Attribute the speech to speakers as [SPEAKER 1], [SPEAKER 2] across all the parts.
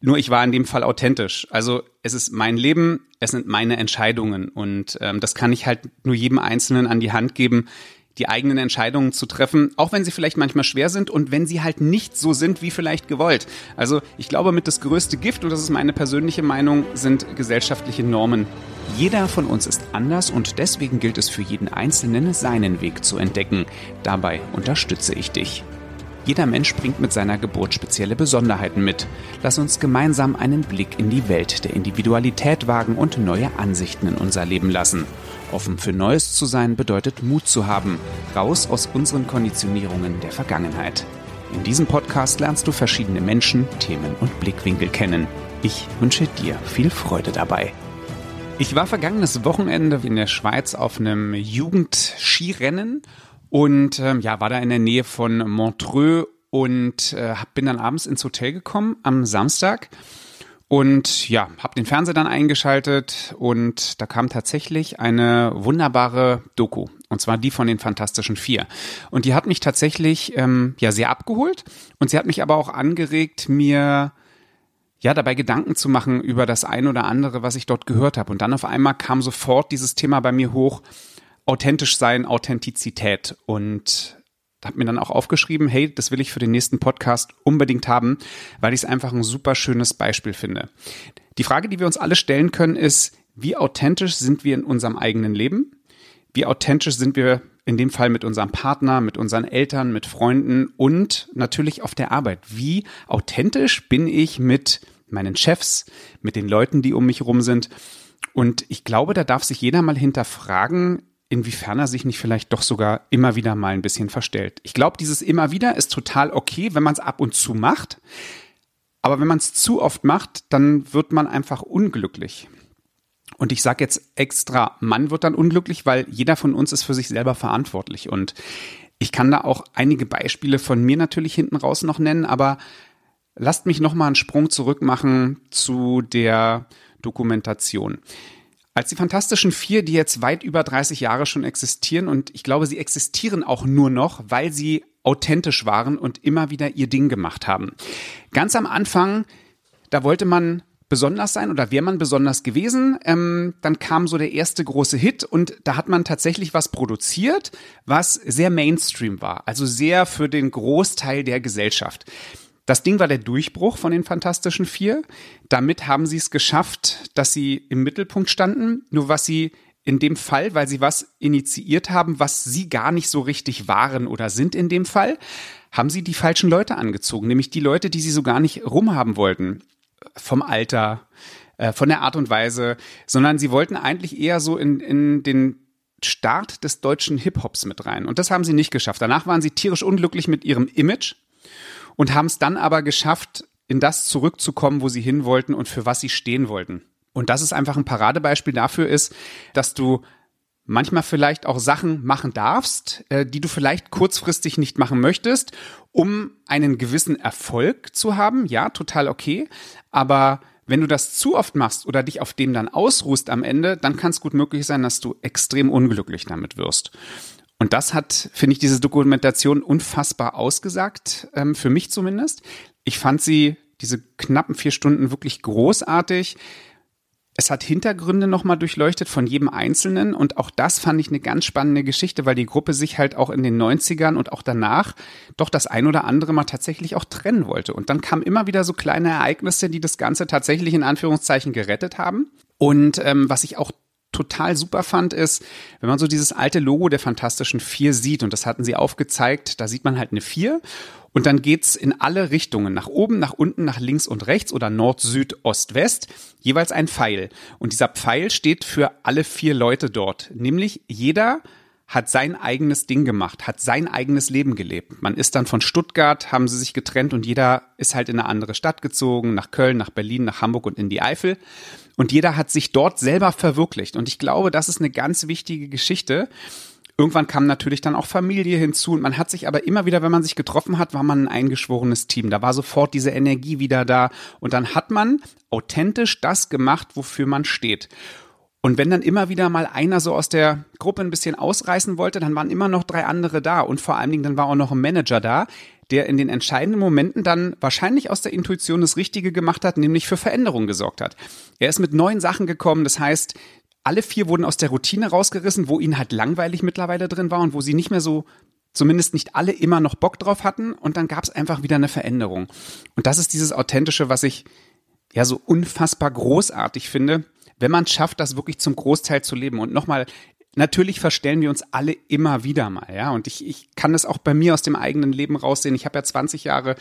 [SPEAKER 1] Nur ich war in dem Fall authentisch. Also es ist mein Leben, es sind meine Entscheidungen und ähm, das kann ich halt nur jedem Einzelnen an die Hand geben, die eigenen Entscheidungen zu treffen, auch wenn sie vielleicht manchmal schwer sind und wenn sie halt nicht so sind, wie vielleicht gewollt. Also ich glaube, mit das größte Gift, und das ist meine persönliche Meinung, sind gesellschaftliche Normen. Jeder von uns ist anders und deswegen gilt es für jeden Einzelnen, seinen Weg zu entdecken. Dabei unterstütze ich dich. Jeder Mensch bringt mit seiner Geburt spezielle Besonderheiten mit. Lass uns gemeinsam einen Blick in die Welt der Individualität wagen und neue Ansichten in unser Leben lassen. Offen für Neues zu sein bedeutet Mut zu haben, raus aus unseren Konditionierungen der Vergangenheit. In diesem Podcast lernst du verschiedene Menschen, Themen und Blickwinkel kennen. Ich wünsche dir viel Freude dabei. Ich war vergangenes Wochenende in der Schweiz auf einem Jugendskirennen und ähm, ja, war da in der Nähe von Montreux und äh, bin dann abends ins Hotel gekommen am Samstag und ja, habe den Fernseher dann eingeschaltet und da kam tatsächlich eine wunderbare Doku. Und zwar die von den Fantastischen Vier. Und die hat mich tatsächlich ähm, ja sehr abgeholt und sie hat mich aber auch angeregt, mir ja dabei Gedanken zu machen über das ein oder andere, was ich dort gehört habe. Und dann auf einmal kam sofort dieses Thema bei mir hoch, authentisch sein, Authentizität. Und habe mir dann auch aufgeschrieben, hey, das will ich für den nächsten Podcast unbedingt haben, weil ich es einfach ein super schönes Beispiel finde. Die Frage, die wir uns alle stellen können, ist, wie authentisch sind wir in unserem eigenen Leben? Wie authentisch sind wir in dem Fall mit unserem Partner, mit unseren Eltern, mit Freunden und natürlich auf der Arbeit? Wie authentisch bin ich mit meinen Chefs, mit den Leuten, die um mich herum sind? Und ich glaube, da darf sich jeder mal hinterfragen, inwiefern er sich nicht vielleicht doch sogar immer wieder mal ein bisschen verstellt. Ich glaube, dieses immer wieder ist total okay, wenn man es ab und zu macht. Aber wenn man es zu oft macht, dann wird man einfach unglücklich. Und ich sage jetzt extra, man wird dann unglücklich, weil jeder von uns ist für sich selber verantwortlich. Und ich kann da auch einige Beispiele von mir natürlich hinten raus noch nennen, aber lasst mich noch mal einen Sprung zurück machen zu der Dokumentation. Als die Fantastischen Vier, die jetzt weit über 30 Jahre schon existieren und ich glaube, sie existieren auch nur noch, weil sie authentisch waren und immer wieder ihr Ding gemacht haben. Ganz am Anfang, da wollte man besonders sein oder wäre man besonders gewesen, ähm, dann kam so der erste große Hit und da hat man tatsächlich was produziert, was sehr Mainstream war, also sehr für den Großteil der Gesellschaft. Das Ding war der Durchbruch von den Fantastischen Vier. Damit haben sie es geschafft, dass sie im Mittelpunkt standen. Nur was sie in dem Fall, weil sie was initiiert haben, was sie gar nicht so richtig waren oder sind in dem Fall, haben sie die falschen Leute angezogen, nämlich die Leute, die sie so gar nicht rumhaben wollten. Vom Alter, äh, von der Art und Weise, sondern sie wollten eigentlich eher so in, in den Start des deutschen Hip-Hops mit rein. Und das haben sie nicht geschafft. Danach waren sie tierisch unglücklich mit ihrem Image und haben es dann aber geschafft, in das zurückzukommen, wo sie hin wollten und für was sie stehen wollten. Und das ist einfach ein Paradebeispiel dafür ist, dass du manchmal vielleicht auch Sachen machen darfst, äh, die du vielleicht kurzfristig nicht machen möchtest, um einen gewissen Erfolg zu haben. Ja, total okay. Aber wenn du das zu oft machst oder dich auf dem dann ausruhst am Ende, dann kann es gut möglich sein, dass du extrem unglücklich damit wirst. Und das hat, finde ich, diese Dokumentation unfassbar ausgesagt, ähm, für mich zumindest. Ich fand sie, diese knappen vier Stunden, wirklich großartig. Es hat Hintergründe nochmal durchleuchtet von jedem Einzelnen und auch das fand ich eine ganz spannende Geschichte, weil die Gruppe sich halt auch in den 90ern und auch danach doch das ein oder andere mal tatsächlich auch trennen wollte. Und dann kamen immer wieder so kleine Ereignisse, die das Ganze tatsächlich in Anführungszeichen gerettet haben. Und ähm, was ich auch total super fand, ist, wenn man so dieses alte Logo der Fantastischen Vier sieht, und das hatten sie aufgezeigt, da sieht man halt eine Vier. Und dann geht's in alle Richtungen, nach oben, nach unten, nach links und rechts oder Nord, Süd, Ost, West, jeweils ein Pfeil. Und dieser Pfeil steht für alle vier Leute dort. Nämlich jeder hat sein eigenes Ding gemacht, hat sein eigenes Leben gelebt. Man ist dann von Stuttgart, haben sie sich getrennt und jeder ist halt in eine andere Stadt gezogen, nach Köln, nach Berlin, nach Hamburg und in die Eifel. Und jeder hat sich dort selber verwirklicht. Und ich glaube, das ist eine ganz wichtige Geschichte. Irgendwann kam natürlich dann auch Familie hinzu und man hat sich aber immer wieder, wenn man sich getroffen hat, war man ein eingeschworenes Team. Da war sofort diese Energie wieder da und dann hat man authentisch das gemacht, wofür man steht. Und wenn dann immer wieder mal einer so aus der Gruppe ein bisschen ausreißen wollte, dann waren immer noch drei andere da und vor allen Dingen dann war auch noch ein Manager da, der in den entscheidenden Momenten dann wahrscheinlich aus der Intuition das Richtige gemacht hat, nämlich für Veränderung gesorgt hat. Er ist mit neuen Sachen gekommen, das heißt, alle vier wurden aus der Routine rausgerissen, wo ihnen halt langweilig mittlerweile drin war und wo sie nicht mehr so zumindest nicht alle immer noch Bock drauf hatten und dann gab es einfach wieder eine Veränderung. Und das ist dieses Authentische, was ich ja so unfassbar großartig finde, wenn man schafft, das wirklich zum Großteil zu leben. Und nochmal, natürlich verstellen wir uns alle immer wieder mal, ja. Und ich, ich kann das auch bei mir aus dem eigenen Leben raussehen. Ich habe ja 20 Jahre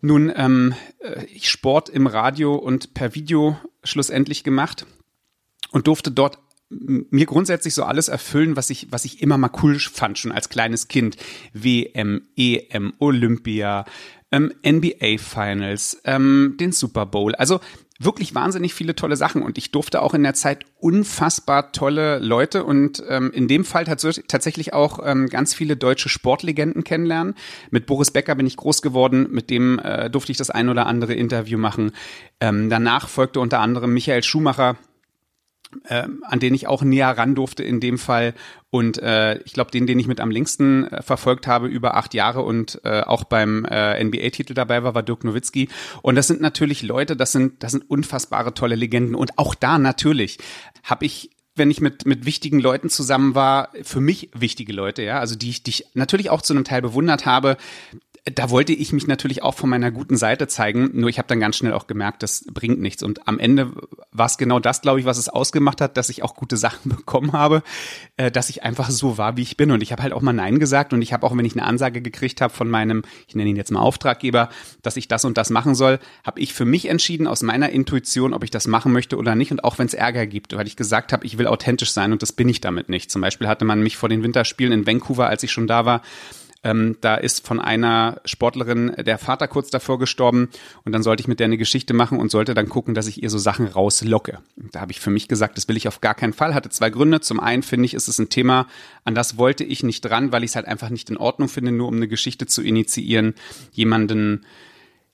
[SPEAKER 1] nun ähm, äh, ich Sport im Radio und per Video schlussendlich gemacht und durfte dort mir grundsätzlich so alles erfüllen, was ich, was ich immer mal cool fand, schon als kleines Kind. WM, EM, Olympia, ähm, NBA Finals, ähm, den Super Bowl. Also wirklich wahnsinnig viele tolle Sachen und ich durfte auch in der Zeit unfassbar tolle Leute und ähm, in dem Fall tatsächlich auch ähm, ganz viele deutsche Sportlegenden kennenlernen. Mit Boris Becker bin ich groß geworden, mit dem äh, durfte ich das ein oder andere Interview machen. Ähm, danach folgte unter anderem Michael Schumacher, äh, an den ich auch näher ran durfte in dem Fall. Und äh, ich glaube, den, den ich mit am längsten äh, verfolgt habe, über acht Jahre und äh, auch beim äh, NBA-Titel dabei war, war Dirk Nowitzki. Und das sind natürlich Leute, das sind, das sind unfassbare tolle Legenden. Und auch da natürlich habe ich wenn ich mit, mit wichtigen Leuten zusammen war, für mich wichtige Leute, ja, also die ich, die ich natürlich auch zu einem Teil bewundert habe, da wollte ich mich natürlich auch von meiner guten Seite zeigen, nur ich habe dann ganz schnell auch gemerkt, das bringt nichts. Und am Ende war es genau das, glaube ich, was es ausgemacht hat, dass ich auch gute Sachen bekommen habe, äh, dass ich einfach so war, wie ich bin. Und ich habe halt auch mal Nein gesagt und ich habe auch, wenn ich eine Ansage gekriegt habe von meinem, ich nenne ihn jetzt mal Auftraggeber, dass ich das und das machen soll, habe ich für mich entschieden aus meiner Intuition, ob ich das machen möchte oder nicht. Und auch wenn es Ärger gibt, weil ich gesagt habe, ich will authentisch sein und das bin ich damit nicht. Zum Beispiel hatte man mich vor den Winterspielen in Vancouver, als ich schon da war, ähm, da ist von einer Sportlerin der Vater kurz davor gestorben und dann sollte ich mit der eine Geschichte machen und sollte dann gucken, dass ich ihr so Sachen rauslocke. Da habe ich für mich gesagt, das will ich auf gar keinen Fall. Hatte zwei Gründe. Zum einen finde ich, ist es ein Thema, an das wollte ich nicht dran, weil ich es halt einfach nicht in Ordnung finde, nur um eine Geschichte zu initiieren, jemanden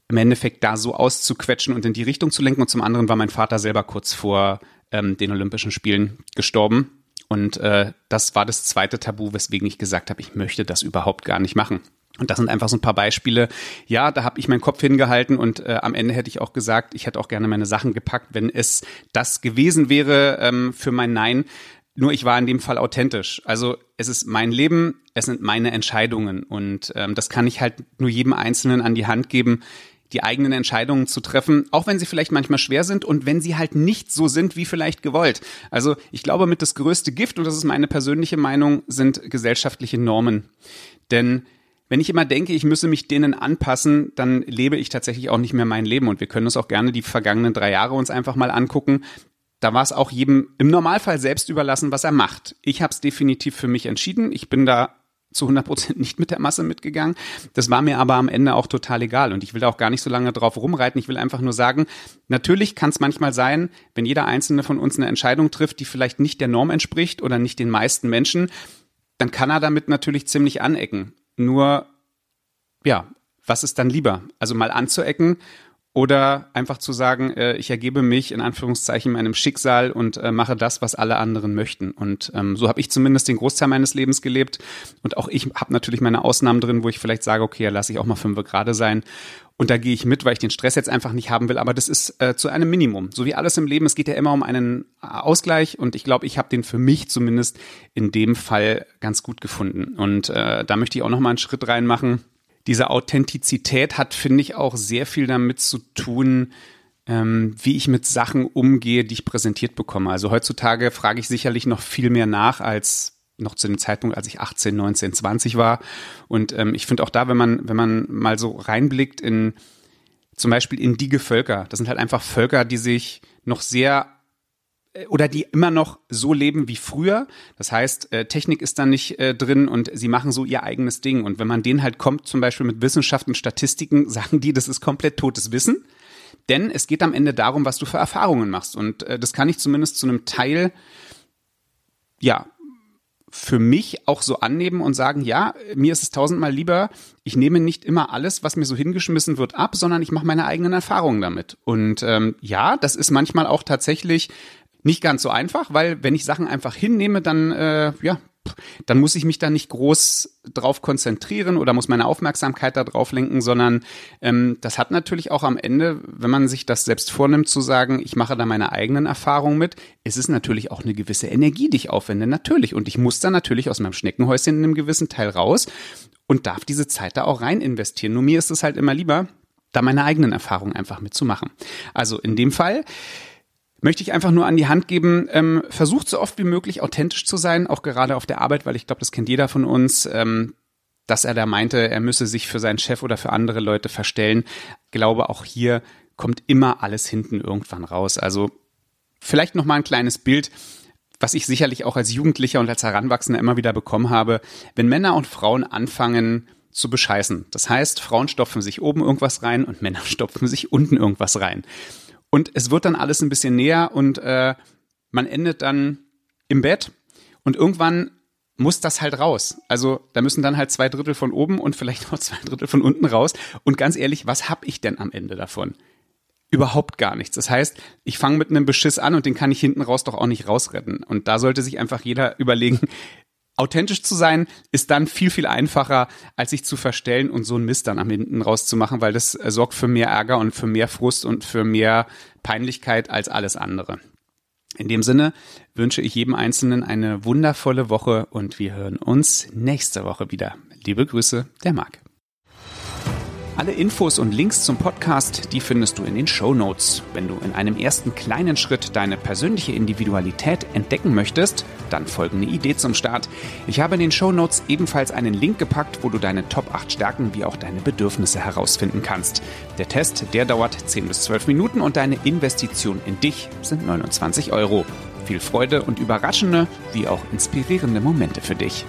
[SPEAKER 1] im Endeffekt da so auszuquetschen und in die Richtung zu lenken. Und zum anderen war mein Vater selber kurz vor ähm, den Olympischen Spielen gestorben. Und äh, das war das zweite Tabu, weswegen ich gesagt habe, ich möchte das überhaupt gar nicht machen. Und das sind einfach so ein paar Beispiele. Ja, da habe ich meinen Kopf hingehalten und äh, am Ende hätte ich auch gesagt, ich hätte auch gerne meine Sachen gepackt, wenn es das gewesen wäre ähm, für mein Nein. Nur ich war in dem Fall authentisch. Also es ist mein Leben, es sind meine Entscheidungen und ähm, das kann ich halt nur jedem Einzelnen an die Hand geben, die eigenen Entscheidungen zu treffen, auch wenn sie vielleicht manchmal schwer sind und wenn sie halt nicht so sind, wie vielleicht gewollt. Also ich glaube, mit das größte Gift, und das ist meine persönliche Meinung, sind gesellschaftliche Normen. Denn wenn ich immer denke, ich müsse mich denen anpassen, dann lebe ich tatsächlich auch nicht mehr mein Leben. Und wir können uns auch gerne die vergangenen drei Jahre uns einfach mal angucken. Da war es auch jedem im Normalfall selbst überlassen, was er macht. Ich habe es definitiv für mich entschieden. Ich bin da zu 100 Prozent nicht mit der Masse mitgegangen. Das war mir aber am Ende auch total egal und ich will da auch gar nicht so lange drauf rumreiten. Ich will einfach nur sagen, natürlich kann es manchmal sein, wenn jeder einzelne von uns eine Entscheidung trifft, die vielleicht nicht der Norm entspricht oder nicht den meisten Menschen, dann kann er damit natürlich ziemlich anecken. Nur, ja, was ist dann lieber? Also mal anzuecken oder einfach zu sagen, äh, ich ergebe mich in Anführungszeichen meinem Schicksal und äh, mache das, was alle anderen möchten. Und ähm, so habe ich zumindest den Großteil meines Lebens gelebt. Und auch ich habe natürlich meine Ausnahmen drin, wo ich vielleicht sage, okay, lasse ich auch mal fünf gerade sein. Und da gehe ich mit, weil ich den Stress jetzt einfach nicht haben will. Aber das ist äh, zu einem Minimum. So wie alles im Leben, es geht ja immer um einen äh, Ausgleich. Und ich glaube, ich habe den für mich zumindest in dem Fall ganz gut gefunden. Und äh, da möchte ich auch noch mal einen Schritt reinmachen diese Authentizität hat, finde ich, auch sehr viel damit zu tun, ähm, wie ich mit Sachen umgehe, die ich präsentiert bekomme. Also heutzutage frage ich sicherlich noch viel mehr nach als noch zu dem Zeitpunkt, als ich 18, 19, 20 war. Und ähm, ich finde auch da, wenn man, wenn man mal so reinblickt in zum Beispiel in die Völker, das sind halt einfach Völker, die sich noch sehr oder die immer noch so leben wie früher. Das heißt, äh, Technik ist da nicht äh, drin und sie machen so ihr eigenes Ding. Und wenn man denen halt kommt, zum Beispiel mit Wissenschaft und Statistiken, sagen die, das ist komplett totes Wissen. Denn es geht am Ende darum, was du für Erfahrungen machst. Und äh, das kann ich zumindest zu einem Teil, ja, für mich auch so annehmen und sagen, ja, mir ist es tausendmal lieber, ich nehme nicht immer alles, was mir so hingeschmissen wird, ab, sondern ich mache meine eigenen Erfahrungen damit. Und ähm, ja, das ist manchmal auch tatsächlich nicht ganz so einfach, weil wenn ich Sachen einfach hinnehme, dann äh, ja, dann muss ich mich da nicht groß drauf konzentrieren oder muss meine Aufmerksamkeit da drauf lenken, sondern ähm, das hat natürlich auch am Ende, wenn man sich das selbst vornimmt, zu sagen, ich mache da meine eigenen Erfahrungen mit, ist es natürlich auch eine gewisse Energie, die ich aufwende, natürlich. Und ich muss da natürlich aus meinem Schneckenhäuschen in einem gewissen Teil raus und darf diese Zeit da auch rein investieren. Nur mir ist es halt immer lieber, da meine eigenen Erfahrungen einfach mitzumachen. Also in dem Fall möchte ich einfach nur an die Hand geben, ähm, versucht so oft wie möglich authentisch zu sein, auch gerade auf der Arbeit, weil ich glaube, das kennt jeder von uns. Ähm, dass er da meinte, er müsse sich für seinen Chef oder für andere Leute verstellen. Glaube auch hier kommt immer alles hinten irgendwann raus. Also vielleicht noch mal ein kleines Bild, was ich sicherlich auch als Jugendlicher und als Heranwachsender immer wieder bekommen habe, wenn Männer und Frauen anfangen zu bescheißen. Das heißt, Frauen stopfen sich oben irgendwas rein und Männer stopfen sich unten irgendwas rein. Und es wird dann alles ein bisschen näher und äh, man endet dann im Bett und irgendwann muss das halt raus. Also da müssen dann halt zwei Drittel von oben und vielleicht noch zwei Drittel von unten raus. Und ganz ehrlich, was hab ich denn am Ende davon? Überhaupt gar nichts. Das heißt, ich fange mit einem Beschiss an und den kann ich hinten raus doch auch nicht rausretten. Und da sollte sich einfach jeder überlegen, authentisch zu sein, ist dann viel, viel einfacher, als sich zu verstellen und so einen Mist dann am hinten rauszumachen, weil das äh, sorgt für mehr Ärger und für mehr Frust und für mehr Peinlichkeit als alles andere. In dem Sinne wünsche ich jedem Einzelnen eine wundervolle Woche und wir hören uns nächste Woche wieder. Liebe Grüße, der Marc. Alle Infos und Links zum Podcast, die findest du in den Show Notes. Wenn du in einem ersten kleinen Schritt deine persönliche Individualität entdecken möchtest, dann folgende Idee zum Start. Ich habe in den Show Notes ebenfalls einen Link gepackt, wo du deine Top 8 Stärken wie auch deine Bedürfnisse herausfinden kannst. Der Test, der dauert 10 bis 12 Minuten und deine Investition in dich sind 29 Euro. Viel Freude und überraschende wie auch inspirierende Momente für dich.